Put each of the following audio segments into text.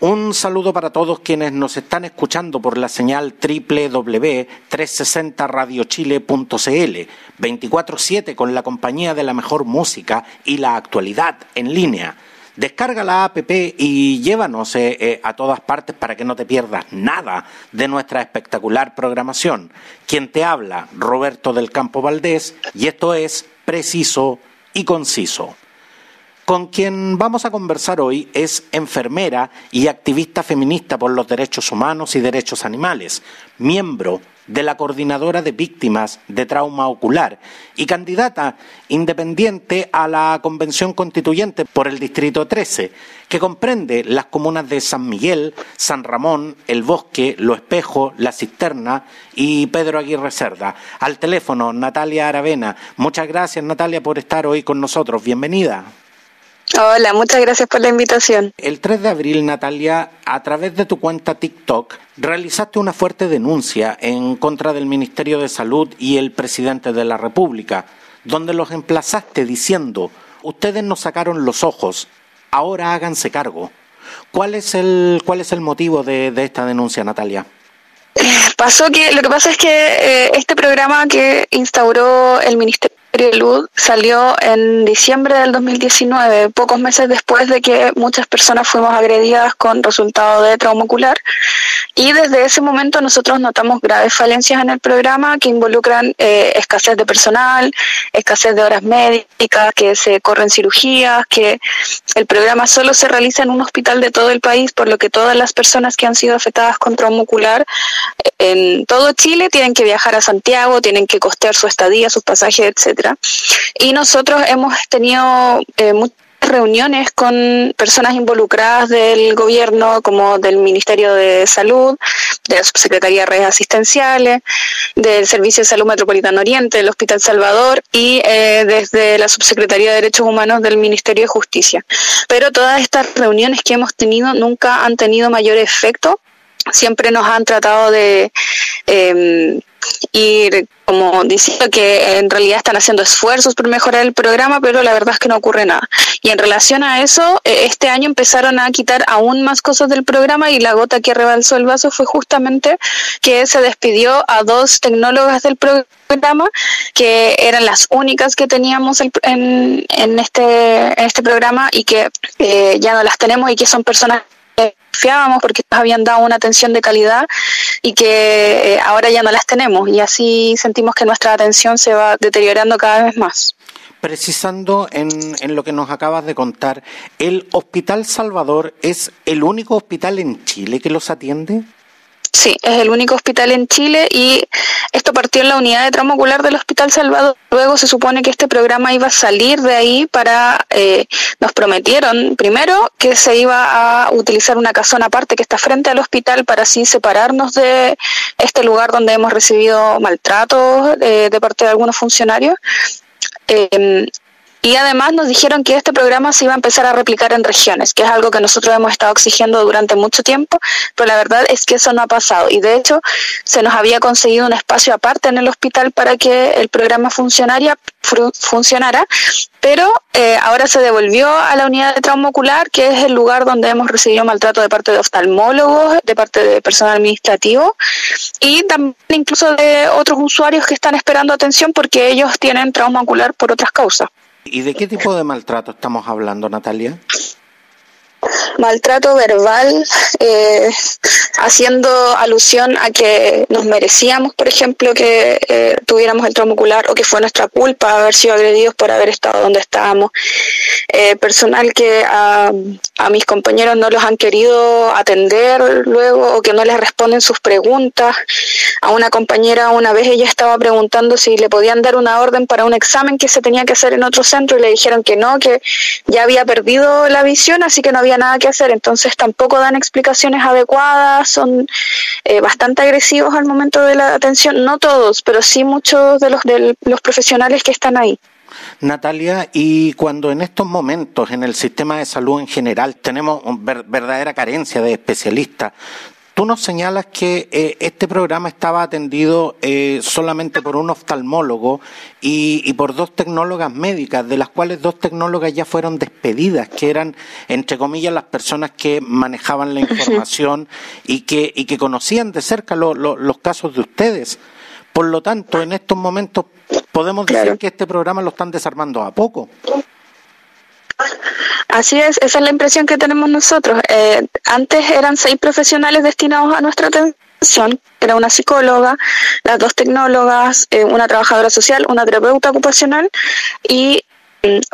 Un saludo para todos quienes nos están escuchando por la señal www.360radiochile.cl 24/7 con la compañía de la mejor música y la actualidad en línea. Descarga la app y llévanos eh, eh, a todas partes para que no te pierdas nada de nuestra espectacular programación. Quien te habla, Roberto del Campo Valdés, y esto es Preciso y Conciso. Con quien vamos a conversar hoy es enfermera y activista feminista por los derechos humanos y derechos animales, miembro de la Coordinadora de Víctimas de Trauma Ocular y candidata independiente a la Convención Constituyente por el Distrito 13, que comprende las comunas de San Miguel, San Ramón, El Bosque, Lo Espejo, La Cisterna y Pedro Aguirre Cerda. Al teléfono, Natalia Aravena. Muchas gracias, Natalia, por estar hoy con nosotros. Bienvenida. Hola, muchas gracias por la invitación. El 3 de abril, Natalia, a través de tu cuenta TikTok, realizaste una fuerte denuncia en contra del Ministerio de Salud y el presidente de la República, donde los emplazaste diciendo, ustedes nos sacaron los ojos, ahora háganse cargo. ¿Cuál es el, cuál es el motivo de, de esta denuncia, Natalia? Pasó que lo que pasa es que eh, este programa que instauró el Ministerio Salud salió en diciembre del 2019, pocos meses después de que muchas personas fuimos agredidas con resultado de trauma ocular. Y desde ese momento nosotros notamos graves falencias en el programa que involucran eh, escasez de personal, escasez de horas médicas, que se corren cirugías, que el programa solo se realiza en un hospital de todo el país, por lo que todas las personas que han sido afectadas con trauma ocular en todo Chile tienen que viajar a Santiago, tienen que costear su estadía, sus pasajes, Y nosotros hemos tenido eh, muchas reuniones con personas involucradas del gobierno, como del Ministerio de Salud, de la Subsecretaría de Redes Asistenciales, del Servicio de Salud Metropolitano Oriente, del Hospital Salvador y eh, desde la Subsecretaría de Derechos Humanos del Ministerio de Justicia. Pero todas estas reuniones que hemos tenido nunca han tenido mayor efecto siempre nos han tratado de eh, ir como diciendo que en realidad están haciendo esfuerzos por mejorar el programa, pero la verdad es que no ocurre nada. Y en relación a eso, eh, este año empezaron a quitar aún más cosas del programa y la gota que rebalsó el vaso fue justamente que se despidió a dos tecnólogas del programa que eran las únicas que teníamos en, en, este, en este programa y que eh, ya no las tenemos y que son personas fiábamos porque nos habían dado una atención de calidad y que eh, ahora ya no las tenemos y así sentimos que nuestra atención se va deteriorando cada vez más. Precisando en lo que nos acabas de contar, ¿el Hospital Salvador es el único hospital en Chile que los atiende? Sí, es el único hospital en Chile y esto partió en la unidad de trauma ocular del Hospital Salvador. Luego se supone que este programa iba a salir de ahí para, eh, nos prometieron primero que se iba a utilizar una casona aparte que está frente al hospital para así separarnos de este lugar donde hemos recibido maltratos eh, de parte de algunos funcionarios. Eh, y además nos dijeron que este programa se iba a empezar a replicar en regiones, que es algo que nosotros hemos estado exigiendo durante mucho tiempo, pero la verdad es que eso no ha pasado. Y de hecho, se nos había conseguido un espacio aparte en el hospital para que el programa funcionara, funcionara pero eh, ahora se devolvió a la unidad de trauma ocular, que es el lugar donde hemos recibido maltrato de parte de oftalmólogos, de parte de personal administrativo y también incluso de otros usuarios que están esperando atención porque ellos tienen trauma ocular por otras causas. ¿Y de qué tipo de maltrato estamos hablando, Natalia? Maltrato verbal, eh, haciendo alusión a que nos merecíamos, por ejemplo, que eh, tuviéramos el trauma ocular o que fue nuestra culpa haber sido agredidos por haber estado donde estábamos. Eh, personal que a, a, mis compañeros no los han querido atender luego o que no les responden sus preguntas. A una compañera una vez ella estaba preguntando si le podían dar una orden para un examen que se tenía que hacer en otro centro y le dijeron que no, que ya había perdido la visión, así que no había había nada que hacer, entonces tampoco dan explicaciones adecuadas, son eh, bastante agresivos al momento de la atención, no todos, pero sí muchos de los, de los profesionales que están ahí. Natalia, y cuando en estos momentos en el sistema de salud en general tenemos verdadera carencia de especialistas, Tú nos señalas que eh, este programa estaba atendido eh, solamente por un oftalmólogo y, por dos tecnólogas médicas, de las cuales dos tecnólogas ya fueron despedidas, que eran, entre comillas, las personas que manejaban la información y que, y que conocían de cerca los casos de ustedes. Por lo tanto, en estos momentos podemos decir que este programa lo están desarmando a poco. Así es, esa es la impresión que tenemos nosotros. Eh, antes eran seis profesionales destinados a nuestra atención, era una psicóloga, las dos tecnólogas, eh, una trabajadora social, una terapeuta ocupacional y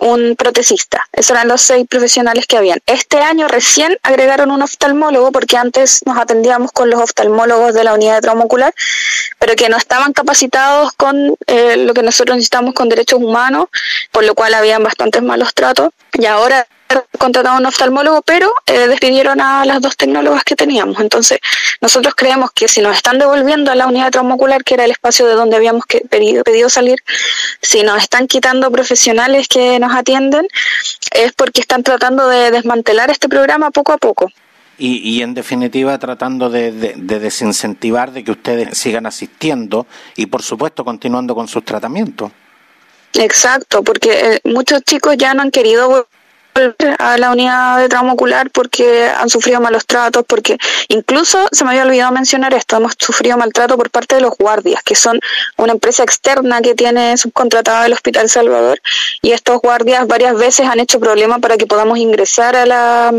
un protecista. Esos eran los seis profesionales que habían. Este año recién agregaron un oftalmólogo porque antes nos atendíamos con los oftalmólogos de la unidad de trauma ocular, pero que no estaban capacitados con eh, lo que nosotros necesitamos con derechos humanos, por lo cual habían bastantes malos tratos. Y ahora contratado un oftalmólogo, pero eh, despidieron a las dos tecnólogas que teníamos. Entonces, nosotros creemos que si nos están devolviendo a la unidad traumaocular, que era el espacio de donde habíamos que, pedido, pedido salir, si nos están quitando profesionales que nos atienden, es porque están tratando de desmantelar este programa poco a poco. Y, y, en definitiva tratando de, de, desincentivar de que ustedes sigan asistiendo y por supuesto continuando con sus tratamientos. Exacto, porque eh, muchos chicos ya no han querido a la unidad de trauma ocular porque han sufrido malos tratos, porque incluso se me había olvidado mencionar esto, hemos sufrido maltrato por parte de los guardias, que son una empresa externa que tiene subcontratada el Hospital Salvador, y estos guardias varias veces han hecho problemas para que podamos ingresar a la,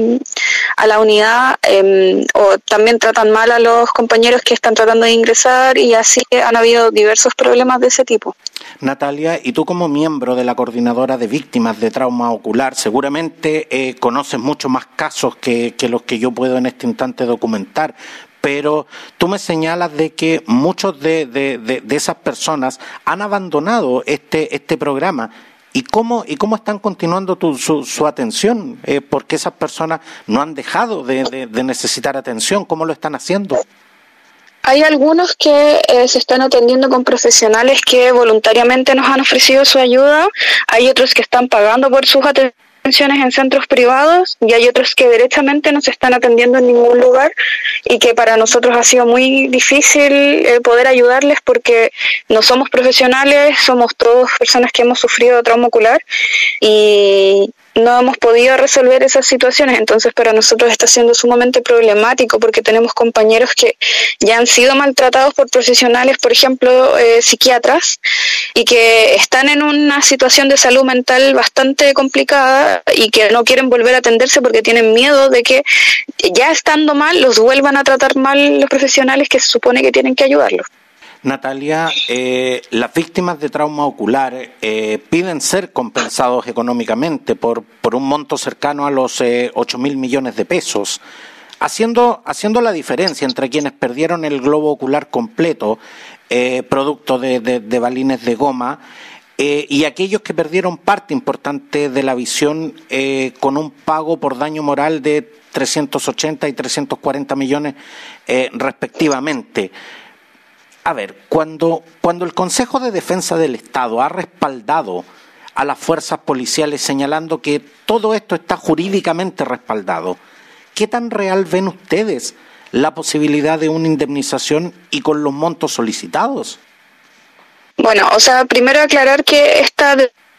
a la unidad, em, o también tratan mal a los compañeros que están tratando de ingresar, y así han habido diversos problemas de ese tipo. Natalia, y tú como miembro de la coordinadora de víctimas de trauma ocular, seguramente eh, conoces mucho más casos que, los que yo puedo en este instante documentar, pero tú me señalas de que muchos de, esas personas han abandonado este, este programa. ¿Y cómo, ¿Y cómo están continuando su, atención? Eh, porque esas personas no han dejado de necesitar atención. ¿Cómo lo están haciendo? Hay algunos que eh, se están atendiendo con profesionales que voluntariamente nos han ofrecido su ayuda, hay otros que están pagando por sus atenciones en centros privados y hay otros que derechamente no se están atendiendo en ningún lugar y que para nosotros ha sido muy difícil eh, poder ayudarles porque no somos profesionales, somos todos personas que hemos sufrido trauma ocular y, no hemos podido resolver esas situaciones, entonces para nosotros está siendo sumamente problemático porque tenemos compañeros que ya han sido maltratados por profesionales, por ejemplo, eh, psiquiatras, y que están en una situación de salud mental bastante complicada y que no quieren volver a atenderse porque tienen miedo de que ya estando mal los vuelvan a tratar mal los profesionales que se supone que tienen que ayudarlos. Natalia, eh, las víctimas de trauma ocular eh, piden ser compensados económicamente por, por un monto cercano a los eh, ocho mil millones de pesos, haciendo, haciendo la diferencia entre quienes perdieron el globo ocular completo, producto de, de, balines de goma, y aquellos que perdieron parte importante de la visión con un pago por daño moral de 380 y 340 millones respectivamente. A ver, cuando, cuando el Consejo de Defensa del Estado ha respaldado a las fuerzas policiales señalando que todo esto está jurídicamente respaldado, ¿qué tan real ven ustedes la posibilidad de una indemnización y con los montos solicitados? Bueno, o sea, primero aclarar que esta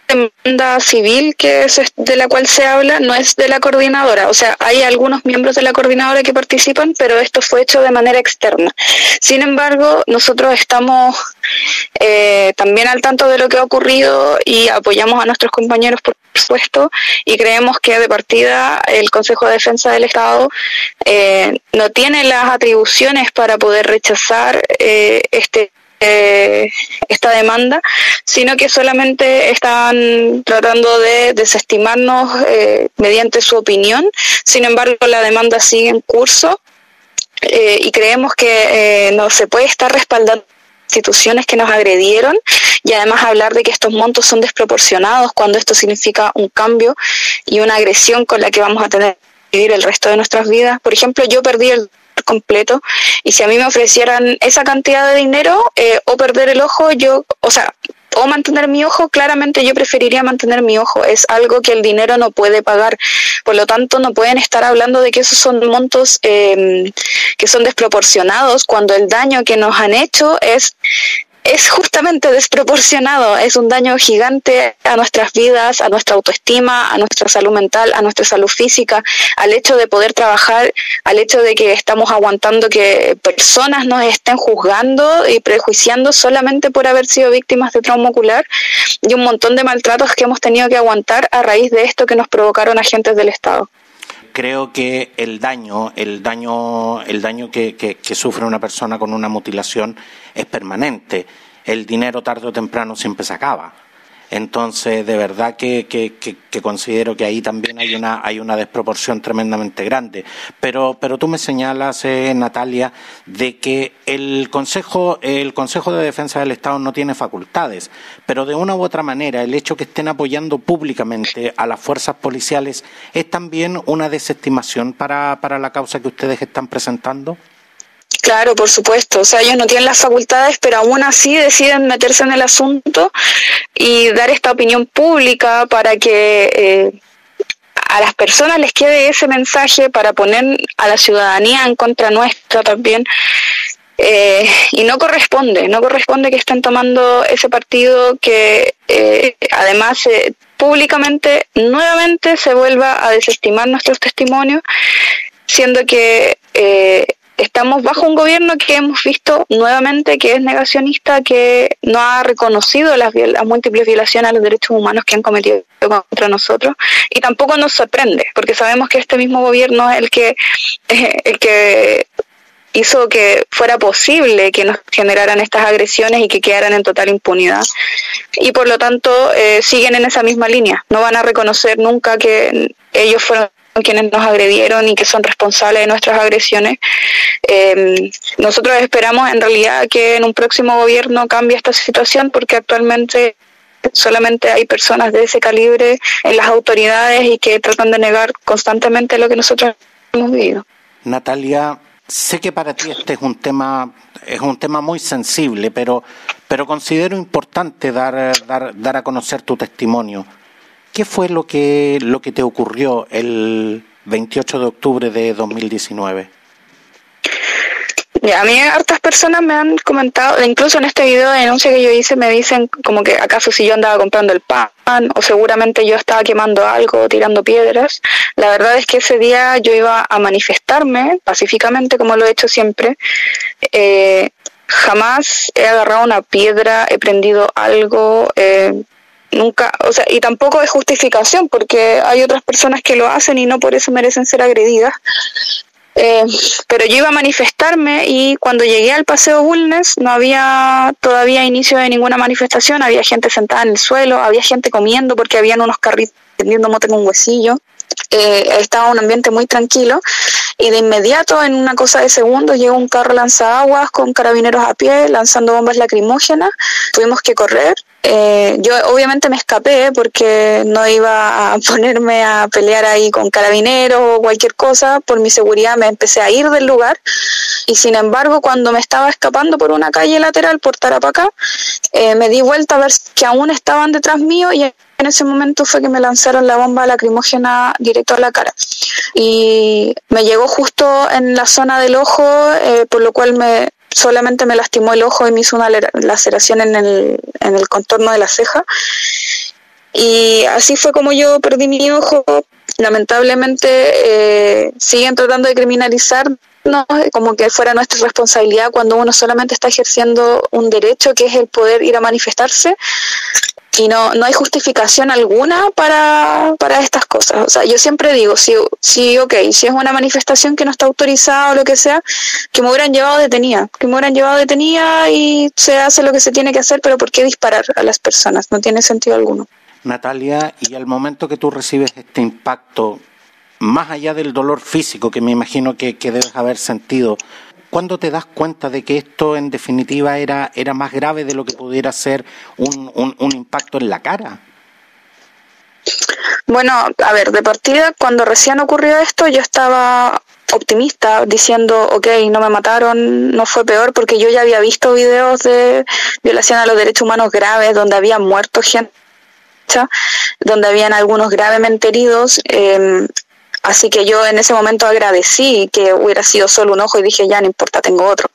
demanda civil que es de la cual se habla no es de la coordinadora, o sea, hay algunos miembros de la coordinadora que participan, pero esto fue hecho de manera externa. Sin embargo, nosotros estamos eh, también al tanto de lo que ha ocurrido y apoyamos a nuestros compañeros, por supuesto, y creemos que de partida el Consejo de Defensa del Estado eh, no tiene las atribuciones para poder rechazar eh, este eh, esta demanda, sino que solamente están tratando de desestimarnos eh, mediante su opinión. Sin embargo, la demanda sigue en curso eh, y creemos que no se puede estar respaldando instituciones que nos agredieron y además hablar de que estos montos son desproporcionados cuando esto significa un cambio y una agresión con la que vamos a tener el resto de nuestras vidas. Por ejemplo, yo perdí el completo y si a mí me ofrecieran esa cantidad de dinero eh, o perder el ojo, yo, o sea, o mantener mi ojo, claramente yo preferiría mantener mi ojo. Es algo que el dinero no puede pagar. Por lo tanto, no pueden estar hablando de que esos son montos eh, que son desproporcionados cuando el daño que nos han hecho es es justamente desproporcionado, es un daño gigante a nuestras vidas, a nuestra autoestima, a nuestra salud mental, a nuestra salud física, al hecho de poder trabajar, al hecho de que estamos aguantando que personas nos estén juzgando y prejuiciando solamente por haber sido víctimas de trauma ocular y un montón de maltratos que hemos tenido que aguantar a raíz de esto que nos provocaron agentes del Estado creo que el daño, el daño, el daño que, que, sufre una persona con una mutilación es permanente. El dinero tarde o temprano siempre se acaba. Entonces, de verdad que, considero que ahí también hay una, desproporción tremendamente grande. Pero, pero tú me señalas, eh, Natalia, de que el Consejo, el Consejo de Defensa del Estado no tiene facultades, pero de una u otra manera el hecho que estén apoyando públicamente a las fuerzas policiales es también una desestimación para la causa que ustedes están presentando. Claro, por supuesto. O sea, ellos no tienen las facultades, pero aún así deciden meterse en el asunto y dar esta opinión pública para que eh, a las personas les quede ese mensaje para poner a la ciudadanía en contra nuestra también. Eh, y no corresponde, no corresponde que estén tomando ese partido que eh, además públicamente nuevamente se vuelva a desestimar nuestros testimonios, siendo que estamos bajo un gobierno que hemos visto nuevamente que es negacionista, que no ha reconocido las, múltiples violaciones a los derechos humanos que han cometido contra nosotros y tampoco nos sorprende porque sabemos que este mismo gobierno es el que el que hizo que fuera posible que nos generaran estas agresiones y que quedaran en total impunidad. Y por lo tanto eh, siguen en esa misma línea. No van a reconocer nunca que ellos fueron quienes nos agredieron y que son responsables de nuestras agresiones. Em, nosotros esperamos en realidad que en un próximo gobierno cambie esta situación porque actualmente solamente hay personas de ese calibre en las autoridades y que tratan de negar constantemente lo que nosotros hemos vivido. Natalia, sé que para ti este es un tema es un tema muy sensible, pero pero considero importante dar dar, dar a conocer tu testimonio. ¿Qué fue lo que, lo que te ocurrió el 28 de octubre de 2019? a mí hartas personas me han comentado, incluso en este video de denuncia que yo hice, me dicen como que acaso si yo andaba comprando el pan o seguramente yo estaba quemando algo tirando piedras. La verdad es que ese día yo iba a manifestarme pacíficamente como lo he hecho siempre. Eh, jamás he agarrado una piedra, he prendido algo, eh, nunca, o sea, y tampoco es justificación porque hay otras personas que lo hacen y no por eso merecen ser agredidas. Eh, pero yo iba a manifestarme y cuando llegué al Paseo Bulnes no había todavía inicio de ninguna manifestación, había gente sentada en el suelo, había gente comiendo porque habían unos carritos vendiendo mote con huesillo. Eh, estaba un ambiente muy tranquilo y de inmediato en una cosa de segundos llegó un carro lanzaguas con carabineros a pie lanzando bombas lacrimógenas, tuvimos que correr eh, yo obviamente me escapé porque no iba a ponerme a pelear ahí con carabineros o cualquier cosa. Por mi seguridad me empecé a ir del lugar y sin embargo cuando me estaba escapando por una calle lateral por Tarapacá, eh, me di vuelta a ver que aún estaban detrás mío y en ese momento fue que me lanzaron la bomba lacrimógena directo a la cara. Y me llegó justo en la zona del ojo, eh, por lo cual me, solamente me lastimó el ojo y me hizo una laceración en el, en el contorno de la ceja. Y así fue como yo perdí mi ojo. Lamentablemente eh, siguen tratando de criminalizarnos como que fuera nuestra responsabilidad cuando uno solamente está ejerciendo un derecho que es el poder ir a manifestarse y no, no hay justificación alguna para, para estas cosas. O sea, yo siempre digo, si, si, ok, si es una manifestación que no está autorizada o lo que sea, que me hubieran llevado detenida, que me hubieran llevado detenida y se hace lo que se tiene que hacer, pero ¿por qué disparar a las personas? No tiene sentido alguno. Natalia, y al momento que tú recibes este impacto, más allá del dolor físico que me imagino que, que debes haber sentido, ¿cuándo te das cuenta de que esto en definitiva era, era más grave de lo que pudiera ser un, un, impacto en la cara? Bueno, a ver, de partida, cuando recién ocurrió esto, yo estaba optimista diciendo, ok, no me mataron, no fue peor, porque yo ya había visto videos de violación a los derechos humanos graves donde había muerto gente, donde habían algunos gravemente heridos. Eh, así que yo en ese momento agradecí que hubiera sido solo un ojo y dije, ya no importa, tengo otro.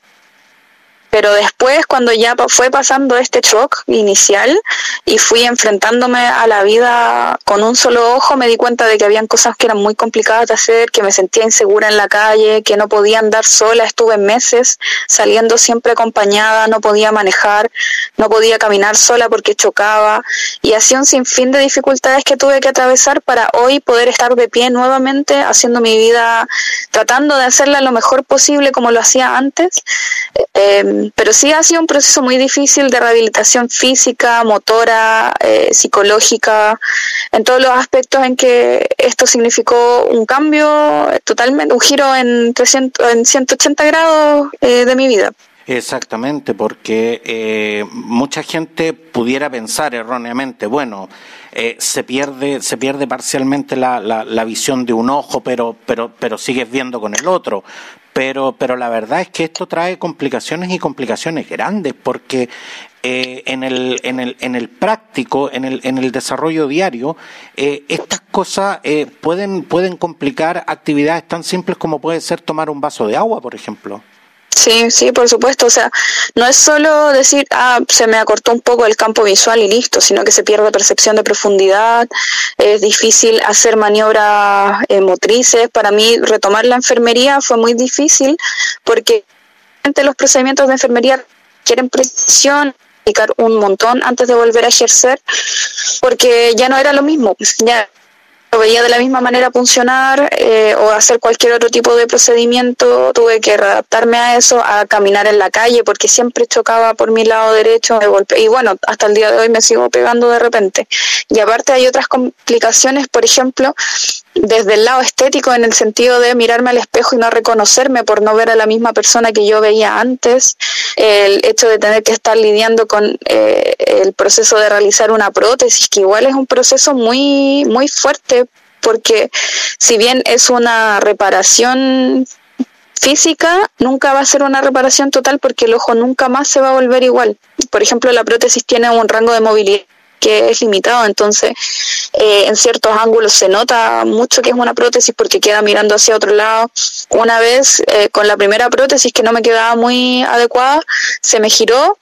Pero después, cuando ya fue pasando este shock inicial y fui enfrentándome a la vida con un solo ojo, me di cuenta de que habían cosas que eran muy complicadas de hacer, que me sentía insegura en la calle, que no podía andar sola. Estuve meses saliendo siempre acompañada, no podía manejar, no podía caminar sola porque chocaba. Y así un sinfín de dificultades que tuve que atravesar para hoy poder estar de pie nuevamente, haciendo mi vida, tratando de hacerla lo mejor posible como lo hacía antes. Eh, pero sí ha sido un proceso muy difícil de rehabilitación física, motora, eh, psicológica, en todos los aspectos en que esto significó un cambio totalmente, un giro en, 300, en 180 grados eh, de mi vida. Exactamente, porque eh, mucha gente pudiera pensar erróneamente, bueno, se pierde se pierde parcialmente la, la, la, visión de un ojo, pero pero pero sigues viendo con el otro pero, pero la verdad es que esto trae complicaciones y complicaciones grandes porque eh, en, el, en, el, en el práctico, en el, en el desarrollo diario, eh, estas cosas eh, pueden, pueden complicar actividades tan simples como puede ser tomar un vaso de agua, por ejemplo. Sí, sí, por supuesto. O sea, no es solo decir, ah, se me acortó un poco el campo visual y listo, sino que se pierde percepción de profundidad, es difícil hacer maniobras eh, motrices. Para mí, retomar la enfermería fue muy difícil porque los procedimientos de enfermería quieren precisión, un montón antes de volver a ejercer, porque ya no era lo mismo. Ya lo veía de la misma manera funcionar eh, o hacer cualquier otro tipo de procedimiento, tuve que readaptarme a eso, a caminar en la calle, porque siempre chocaba por mi lado derecho, me y bueno, hasta el día de hoy me sigo pegando de repente. Y aparte hay otras complicaciones, por ejemplo, desde el lado estético, en el sentido de mirarme al espejo y no reconocerme por no ver a la misma persona que yo veía antes, el hecho de tener que estar lidiando con eh, el proceso de realizar una prótesis, que igual es un proceso muy, muy fuerte, porque si bien es una reparación física, nunca va a ser una reparación total porque el ojo nunca más se va a volver igual. Por ejemplo, la prótesis tiene un rango de movilidad que es limitado, entonces eh, en ciertos ángulos se nota mucho que es una prótesis porque queda mirando hacia otro lado. Una vez eh, con la primera prótesis que no me quedaba muy adecuada, se me giró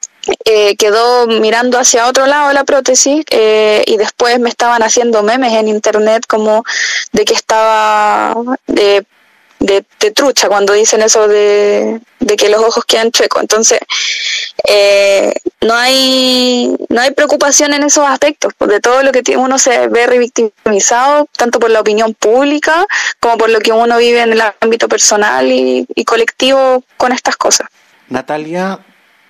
eh, quedó mirando hacia otro lado la prótesis y después me estaban haciendo memes en internet como de que estaba de de, trucha cuando dicen eso de, que los ojos quedan chuecos. Entonces, eh, no hay no hay preocupación en esos aspectos, de todo lo que uno se ve revictimizado, tanto por la opinión pública como por lo que uno vive en el ámbito personal y, y colectivo con estas cosas. Natalia,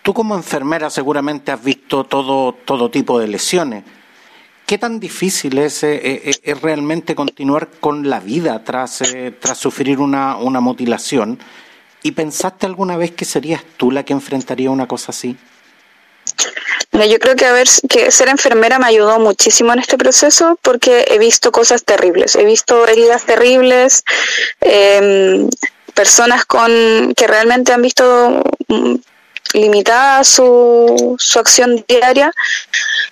tú como enfermera seguramente has visto todo, todo tipo de lesiones. ¿Qué tan difícil es, eh, eh, es realmente continuar con la vida tras, eh, tras sufrir una, una mutilación? ¿Y pensaste alguna vez que serías tú la que enfrentaría una cosa así? Yo creo que, ver, que ser enfermera me ayudó muchísimo en este proceso porque he visto cosas terribles, he visto heridas terribles, em, personas con que realmente han visto mm, limitada su, su acción diaria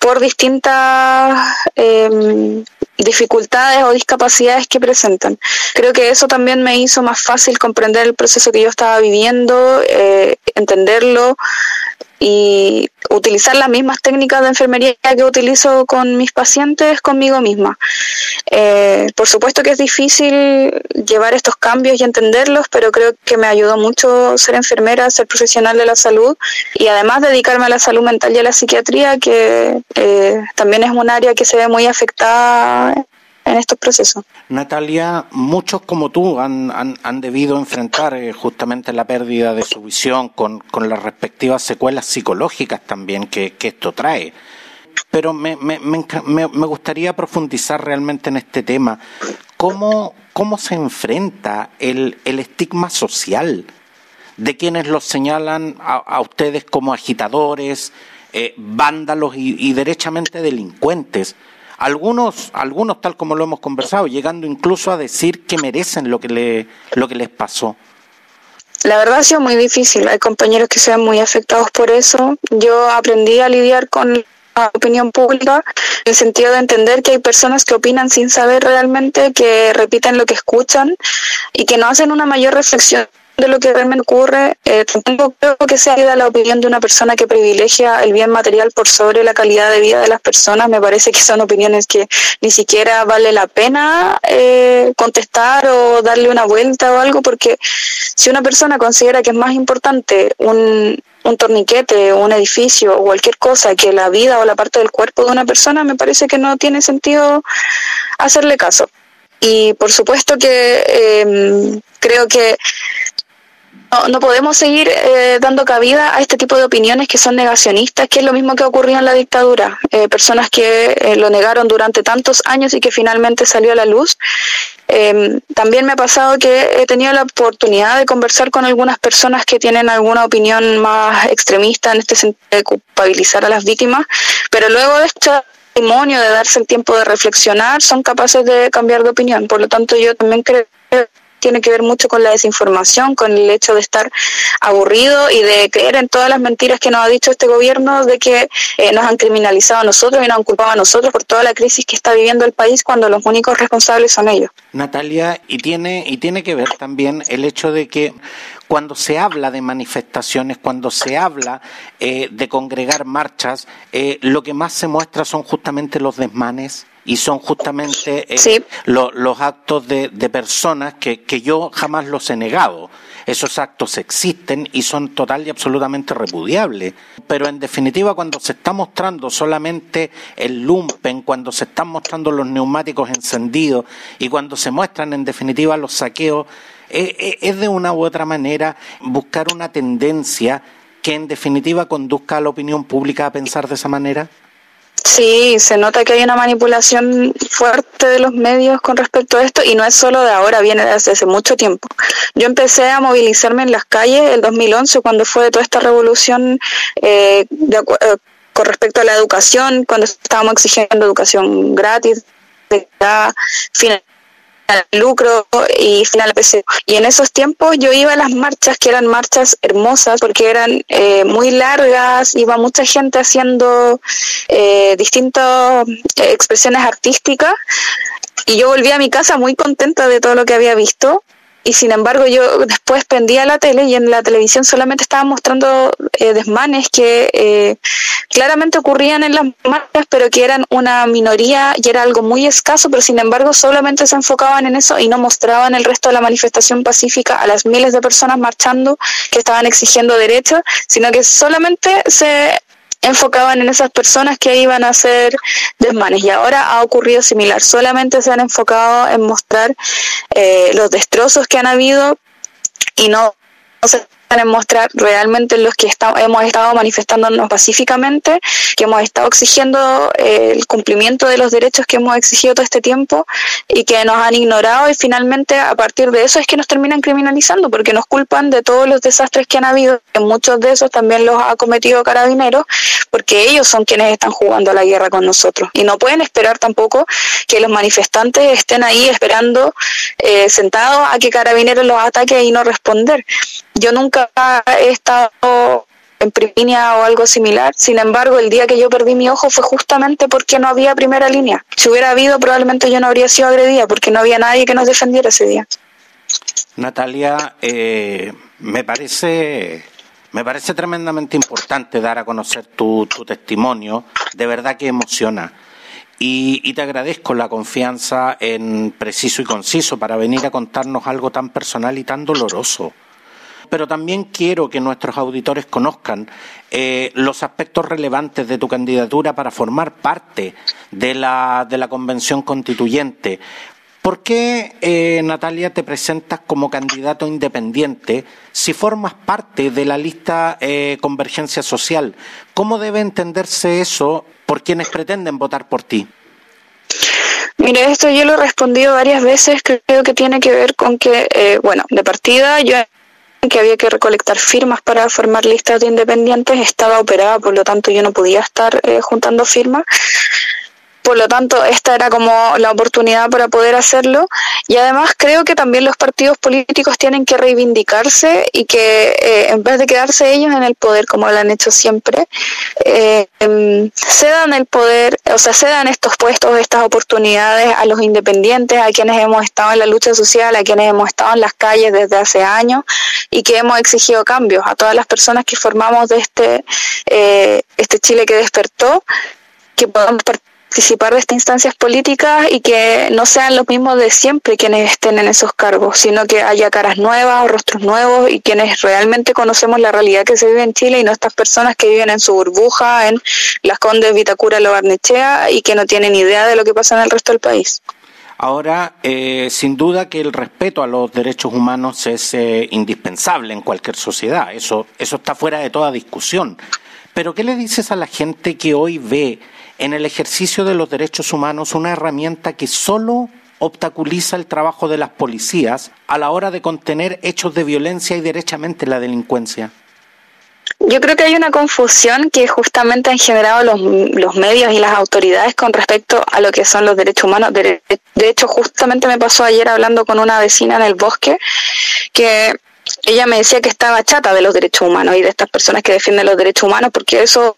por distintas eh, dificultades o discapacidades que presentan. Creo que eso también me hizo más fácil comprender el proceso que yo estaba viviendo, eh, entenderlo y utilizar las mismas técnicas de enfermería que utilizo con mis pacientes conmigo misma. Eh, por supuesto que es difícil llevar estos cambios y entenderlos, pero creo que me ayudó mucho ser enfermera, ser profesional de la salud y además dedicarme a la salud mental y a la psiquiatría, que eh, también es un área que se ve muy afectada en estos procesos. Natalia, muchos como tú han, han, debido enfrentar eh, justamente la pérdida de su visión con, con las respectivas secuelas psicológicas también que, que esto trae. Pero me, me, me, me, gustaría profundizar realmente en este tema. ¿Cómo, cómo se enfrenta el, el estigma social de quienes los señalan a, ustedes como agitadores, eh, vándalos y, y derechamente delincuentes? Algunos, algunos tal como lo hemos conversado, llegando incluso a decir que merecen lo que, le, lo que les pasó. La verdad ha sido muy difícil, hay compañeros que se ven muy afectados por eso. Yo aprendí a lidiar con la opinión pública en el sentido de entender que hay personas que opinan sin saber realmente, que repiten lo que escuchan y que no hacen una mayor reflexión de lo que realmente ocurre. Eh, tampoco creo que sea la opinión de una persona que privilegia el bien material por sobre la calidad de vida de las personas. Me parece que son opiniones que ni siquiera vale la pena eh, contestar o darle una vuelta o algo, porque si una persona considera que es más importante un, un torniquete, un edificio o cualquier cosa que la vida o la parte del cuerpo de una persona, me parece que no tiene sentido hacerle caso. Y por supuesto que eh, creo que no, podemos seguir eh, dando cabida a este tipo de opiniones que son negacionistas, que es lo mismo que ocurrió en la dictadura. Eh, personas que eh, lo negaron durante tantos años y que finalmente salió a la luz. Em, también me ha pasado que he tenido la oportunidad de conversar con algunas personas que tienen alguna opinión más extremista en este sentido de culpabilizar a las víctimas, pero luego de este testimonio, de darse el tiempo de reflexionar, son capaces de cambiar de opinión. Por lo tanto, yo también creo tiene que ver mucho con la desinformación, con el hecho de estar aburrido y de creer en todas las mentiras que nos ha dicho este gobierno de que eh, nos han criminalizado a nosotros y nos han culpado a nosotros por toda la crisis que está viviendo el país cuando los únicos responsables son ellos. Natalia, y tiene, y tiene que ver también el hecho de que cuando se habla de manifestaciones, cuando se habla eh, de congregar marchas, eh, lo que más se muestra son justamente los desmanes y son justamente eh, los actos de, personas que, que, yo jamás los he negado. Esos actos existen y son total y absolutamente repudiables. Pero en definitiva, cuando se está mostrando solamente el lumpen, cuando se están mostrando los neumáticos encendidos y cuando se muestran en definitiva los saqueos, eh, eh, es de una u otra manera buscar una tendencia que en definitiva conduzca a la opinión pública a pensar de esa manera. Sí, se nota que hay una manipulación fuerte de los medios con respecto a esto y no es solo de ahora, viene desde hace mucho tiempo. Yo empecé a movilizarme en las calles el 2011 cuando fue toda esta revolución eh, eh, con respecto a la educación, cuando estábamos exigiendo educación gratis, de final lucro y PC. Y en esos tiempos yo iba a las marchas, que eran marchas hermosas, porque eran eh, muy largas, iba mucha gente haciendo eh, distintas eh, expresiones artísticas, y yo volví a mi casa muy contenta de todo lo que había visto y sin embargo yo después prendía la tele y en la televisión solamente estaban mostrando eh, desmanes que eh, claramente ocurrían en las marchas pero que eran una minoría y era algo muy escaso pero sin embargo solamente se enfocaban en eso y no mostraban el resto de la manifestación pacífica a las miles de personas marchando que estaban exigiendo derechos sino que solamente se enfocaban en esas personas que iban a hacer desmanes y ahora ha ocurrido similar. Solamente se han enfocado en mostrar eh, los destrozos que han habido y no, no se en mostrar realmente los que hemos estado manifestándonos pacíficamente, que hemos estado exigiendo eh, el cumplimiento de los derechos que hemos exigido todo este tiempo y que nos han ignorado y finalmente a partir de eso es que nos terminan criminalizando porque nos culpan de todos los desastres que han habido, que muchos de esos también los ha cometido carabineros, porque ellos son quienes están jugando la guerra con nosotros y no pueden esperar tampoco que los manifestantes estén ahí esperando eh, sentados a que carabineros los ataque y no responder. Yo nunca he estado en primera o algo similar. Sin embargo, el día que yo perdí mi ojo fue justamente porque no había primera línea. Si hubiera habido, probablemente yo no habría sido agredida porque no había nadie que nos defendiera ese día. Natalia, eh, me parece me parece tremendamente importante dar a conocer tu, tu testimonio. De verdad que emociona. Y, y, te agradezco la confianza en preciso y conciso para venir a contarnos algo tan personal y tan doloroso pero también quiero que nuestros auditores conozcan eh, los aspectos relevantes de tu candidatura para formar parte de la, de la Convención Constituyente. ¿Por qué, eh, Natalia, te presentas como candidato independiente si formas parte de la lista eh, Convergencia Social? ¿Cómo debe entenderse eso por quienes pretenden votar por ti? Mire, esto yo lo he respondido varias veces, creo que tiene que ver con que, bueno, de partida yo que había que recolectar firmas para formar listas de independientes estaba operada, por lo tanto yo no podía estar eh, juntando firmas. Por lo tanto, esta era como la oportunidad para poder hacerlo. Y además creo que también los partidos políticos tienen que reivindicarse y que eh, en vez de quedarse ellos en el poder, como lo han hecho siempre, eh, em, cedan el poder, o sea, cedan estos puestos, estas oportunidades a los independientes, a quienes hemos estado en la lucha social, a quienes hemos estado en las calles desde hace años y que hemos exigido cambios, a todas las personas que formamos de este, eh, este Chile que despertó, que podamos participar participar de estas instancias políticas y que no sean los mismos de siempre quienes estén en esos cargos, sino que haya caras nuevas, rostros nuevos y quienes realmente conocemos la realidad que se vive en Chile y no estas personas que viven en su burbuja, en las Condes, Vitacura, Lobarnechea y que no tienen idea de lo que pasa en el resto del país. Ahora, eh, sin duda que el respeto a los derechos humanos es eh, indispensable en cualquier sociedad, eso, eso está fuera de toda discusión. Pero ¿qué le dices a la gente que hoy ve en el ejercicio de los derechos humanos una herramienta que solo obstaculiza el trabajo de las policías a la hora de contener hechos de violencia y derechamente la delincuencia? Yo creo que hay una confusión que justamente han generado los, los, medios y las autoridades con respecto a lo que son los derechos humanos. De, de, hecho, justamente me pasó ayer hablando con una vecina en el bosque que ella me decía que estaba chata de los derechos humanos y de estas personas que defienden los derechos humanos porque eso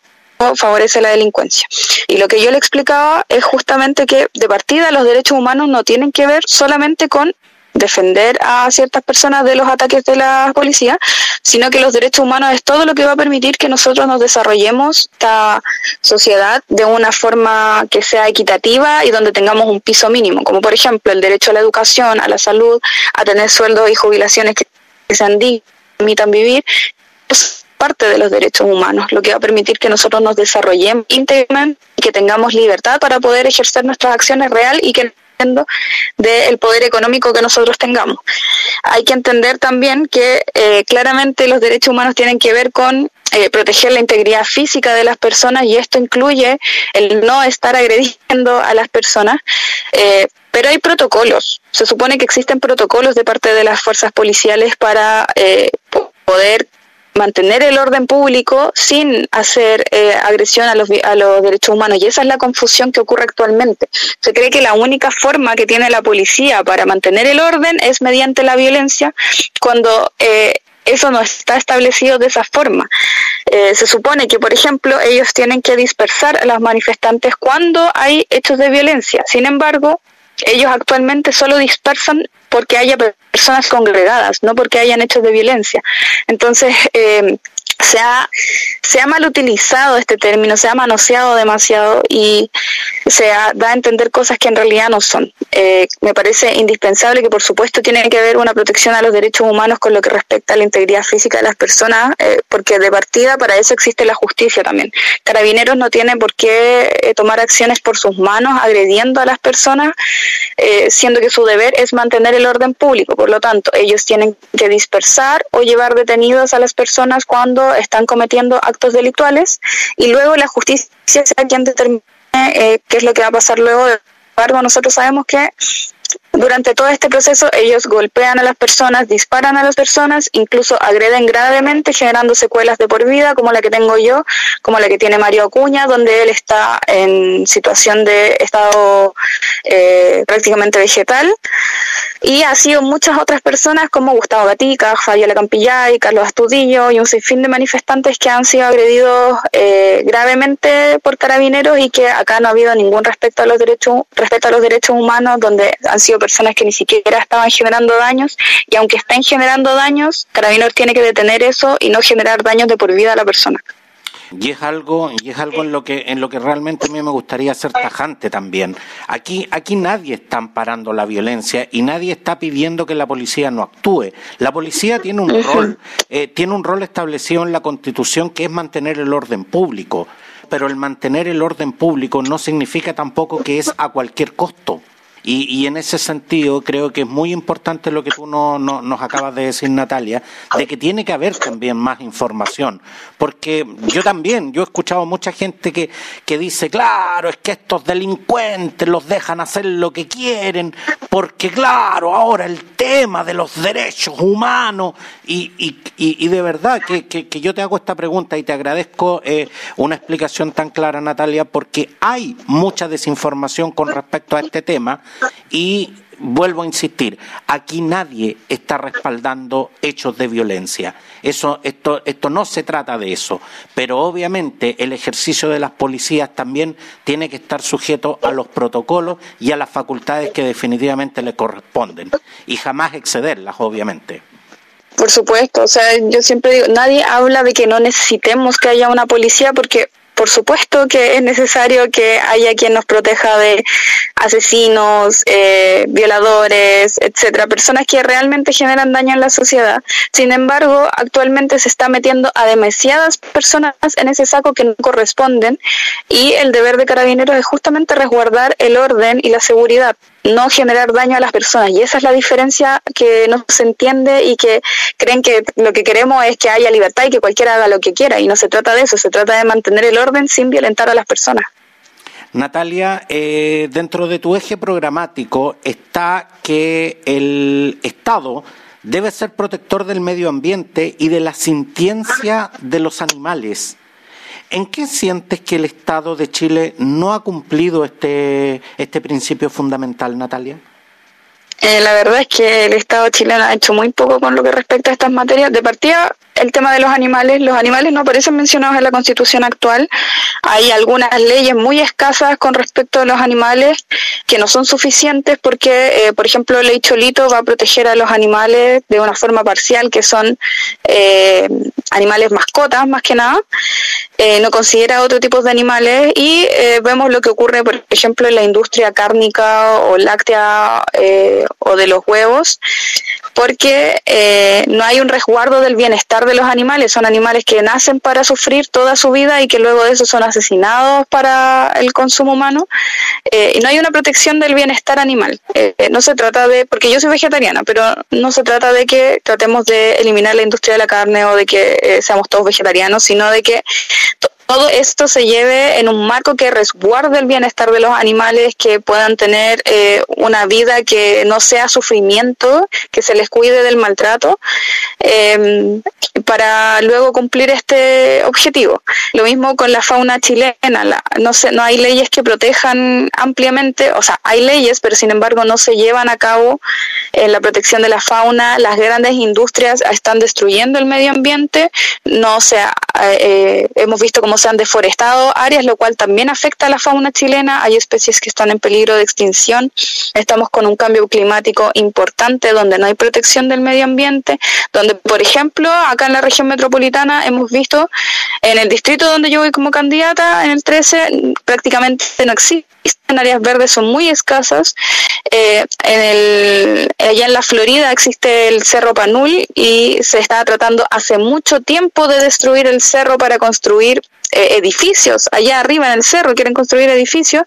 favorece la delincuencia. Y lo que yo le explicaba es justamente que de partida los derechos humanos no tienen que ver solamente con defender a ciertas personas de los ataques de la policía, sino que los derechos humanos es todo lo que va a permitir que nosotros nos desarrollemos esta sociedad de una forma que sea equitativa y donde tengamos un piso mínimo, como por ejemplo el derecho a la educación, a la salud, a tener sueldos y jubilaciones que sean dignas, permitan vivir parte de los derechos humanos, lo que va a permitir que nosotros nos desarrollemos íntegramente y que tengamos libertad para poder ejercer nuestras acciones real y que del poder económico que nosotros tengamos. Hay que entender también que eh, claramente los derechos humanos tienen que ver con eh, proteger la integridad física de las personas y esto incluye el no estar agrediendo a las personas. Eh, pero hay protocolos. Se supone que existen protocolos de parte de las fuerzas policiales para poder mantener el orden público sin hacer eh, agresión a los, a los derechos humanos. Y esa es la confusión que ocurre actualmente. Se cree que la única forma que tiene la policía para mantener el orden es mediante la violencia, cuando eh, eso no está establecido de esa forma. Eh, se supone que, por ejemplo, ellos tienen que dispersar a los manifestantes cuando hay hechos de violencia. Sin embargo, ellos actualmente solo dispersan porque haya personas congregadas, no porque hayan hechos de violencia. Entonces, eh, se ha, se ha mal utilizado este término, se ha manoseado demasiado y se da a entender cosas que en realidad no son. Eh, me parece indispensable que por supuesto tiene que haber una protección a los derechos humanos con lo que respecta a la integridad física de las personas, eh, porque de partida para eso existe la justicia también. Carabineros no tiene por qué eh, tomar acciones por sus manos agrediendo a las personas, siendo que su deber es mantener el orden público. Por lo tanto, ellos tienen que dispersar o llevar detenidos a las personas cuando están cometiendo actos delictuales y luego la justicia será quien determine eh, qué es lo que va a pasar luego. De embargo, nosotros sabemos que durante todo este proceso ellos golpean a las personas, disparan a las personas, incluso agreden gravemente, generando secuelas de por vida, como la que tengo yo, como la que tiene Mario Acuña, donde él está en situación de estado eh, prácticamente vegetal. Y ha sido muchas otras personas como Gustavo Gatica, Fabiola Campillay, Carlos Astudillo y un sinfín de manifestantes que han sido agredidos eh, gravemente por carabineros y que acá no ha habido ningún respeto a los derechos, respeto a los derechos humanos, donde han sido personas que ni siquiera estaban generando daños y aunque estén generando daños, Carabineros tiene que detener eso y no generar daños de por vida a la persona. Y es algo, y es algo en lo que, en lo que realmente a mí me gustaría ser tajante también. Aquí, aquí nadie está amparando la violencia y nadie está pidiendo que la policía no actúe. La policía tiene un rol, eh, tiene un rol establecido en la Constitución que es mantener el orden público. Pero el mantener el orden público no significa tampoco que es a cualquier costo. Y, en ese sentido creo que es muy importante lo que tú no, nos acabas de decir, Natalia, de que tiene que haber también más información. Porque yo también, yo he escuchado mucha gente que, que dice, claro, es que estos delincuentes los dejan hacer lo que quieren, porque claro, ahora el tema de los derechos humanos, y, y, y de verdad que, que, yo te hago esta pregunta y te agradezco eh, una explicación tan clara, Natalia, porque hay mucha desinformación con respecto a este tema y vuelvo a insistir, aquí nadie está respaldando hechos de violencia. Eso, esto, esto no se trata de eso, pero obviamente el ejercicio de las policías también tiene que estar sujeto a los protocolos y a las facultades que definitivamente le corresponden y jamás excederlas, obviamente. Por supuesto, o sea, yo siempre digo, nadie habla de que no necesitemos que haya una policía porque por supuesto que es necesario que haya quien nos proteja de asesinos, eh, violadores, etcétera, personas que realmente generan daño en la sociedad. Sin embargo, actualmente se está metiendo a demasiadas personas en ese saco que no corresponden y el deber de carabineros es justamente resguardar el orden y la seguridad no generar daño a las personas. Y esa es la diferencia que no se entiende y que creen que lo que queremos es que haya libertad y que cualquiera haga lo que quiera. Y no se trata de eso, se trata de mantener el orden sin violentar a las personas. Natalia, eh, dentro de tu eje programático está que el Estado debe ser protector del medio ambiente y de la sintiencia de los animales. ¿En qué sientes que el Estado de Chile no ha cumplido este, este principio fundamental, Natalia? Eh, la verdad es que el Estado chileno ha hecho muy poco con lo que respecta a estas materias. De partida, el tema de los animales. Los animales no aparecen mencionados en la Constitución actual. Hay algunas leyes muy escasas con respecto a los animales que no son suficientes porque, eh, por ejemplo, el ley Cholito va a proteger a los animales de una forma parcial, que son eh, animales mascotas más que nada. Eh, no considera otro tipo de animales y vemos lo que ocurre, por ejemplo, en la industria cárnica o láctea o de los huevos, porque no hay un resguardo del bienestar de los animales. Son animales que nacen para sufrir toda su vida y que luego de eso son asesinados para el consumo humano. Eh, y no hay una protección del bienestar animal. Eh, no se trata de, porque yo soy vegetariana, pero no se trata de que tratemos de eliminar la industria de la carne o de que eh, seamos todos vegetarianos, sino de que todo esto se lleve en un marco que resguarde el bienestar de los animales, que puedan tener eh, una vida que no sea sufrimiento, que se les cuide del maltrato, em, para luego cumplir este objetivo. Lo mismo con la fauna chilena, no, se, no hay leyes que protejan ampliamente, o sea, hay leyes, pero sin embargo no se llevan a cabo eh, la protección de la fauna, las grandes industrias están destruyendo el medio ambiente, no se eh, hemos visto cómo se han deforestado áreas, lo cual también afecta a la fauna chilena. Hay especies que están en peligro de extinción. Estamos con un cambio climático importante donde no hay protección del medio ambiente, donde, por ejemplo, acá en la región metropolitana hemos visto en el distrito donde yo voy como candidata, en el 13, prácticamente no existen áreas verdes, son muy escasas. Eh, en el, allá en la Florida existe el Cerro Panul y se está tratando hace mucho tiempo de destruir el cerro para construir eh, edificios allá arriba en el cerro, quieren construir edificios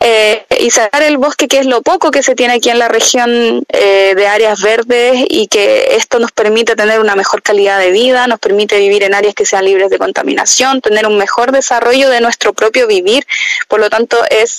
eh, y sacar el bosque, que es lo poco que se tiene aquí en la región eh, de áreas verdes y que esto nos permite tener una mejor calidad de vida, nos permite vivir en áreas que sean libres de contaminación, tener un mejor desarrollo de nuestro propio vivir. Por lo tanto, es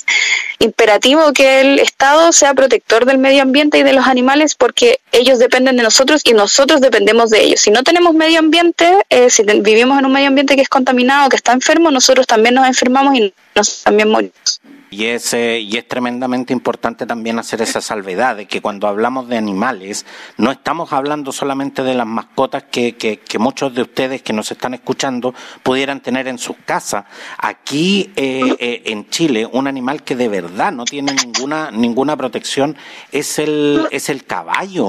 imperativo que el Estado sea protector del medio ambiente y de los animales porque ellos dependen de nosotros y nosotros dependemos de ellos. Si no tenemos medio ambiente, si vivimos en un medio ambiente que es contaminado, que está enfermo, nosotros también nos enfermamos y nos también morimos. Y es, y es tremendamente importante también hacer esa salvedad de que cuando hablamos de animales no estamos hablando solamente de las mascotas que, que, muchos de ustedes que nos están escuchando pudieran tener en sus casas. Aquí eh, eh, en Chile un animal que de verdad no tiene ninguna, ninguna protección es el, es el caballo.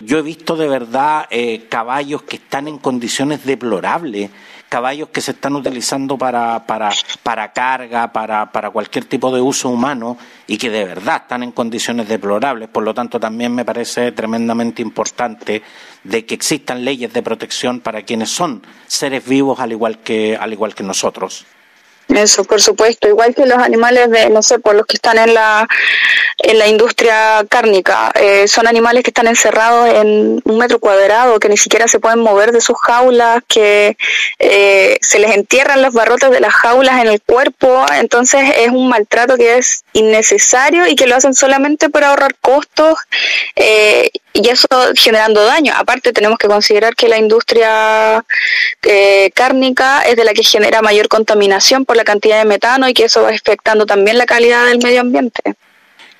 Yo he visto de verdad eh, caballos que están en condiciones deplorables caballos que se están utilizando para, para, para carga, para, para cualquier tipo de uso humano y que de verdad están en condiciones deplorables. Por lo tanto, también me parece tremendamente importante de que existan leyes de protección para quienes son seres vivos al igual que, al igual que nosotros. Eso, por supuesto. Igual que los animales de, no sé, por los que están en la, en la industria cárnica, eh, son animales que están encerrados en un metro cuadrado, que ni siquiera se pueden mover de sus jaulas, que eh, se les entierran los barrotes de las jaulas en el cuerpo. Entonces es un maltrato que es innecesario y que lo hacen solamente para ahorrar costos eh, y eso generando daño. Aparte tenemos que considerar que la industria eh, cárnica es de la que genera mayor contaminación por la cantidad de metano y que eso va afectando también la calidad del medio ambiente.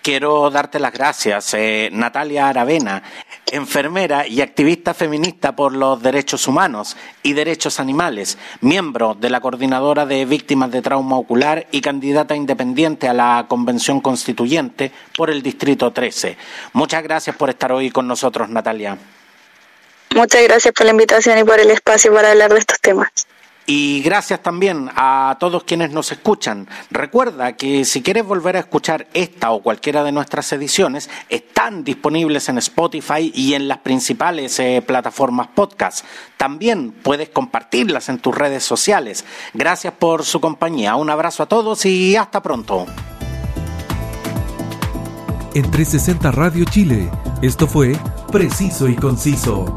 Quiero darte las gracias, eh, Natalia Aravena, enfermera y activista feminista por los derechos humanos y derechos animales, miembro de la Coordinadora de Víctimas de Trauma Ocular y candidata independiente a la Convención Constituyente por el Distrito 13. Muchas gracias por estar hoy con nosotros, Natalia. Muchas gracias por la invitación y por el espacio para hablar de estos temas. Y gracias también a todos quienes nos escuchan. Recuerda que si quieres volver a escuchar esta o cualquiera de nuestras ediciones, están disponibles en Spotify y en las principales eh, plataformas podcast. También puedes compartirlas en tus redes sociales. Gracias por su compañía. Un abrazo a todos y hasta pronto. En 360 Radio Chile, esto fue Preciso y Conciso.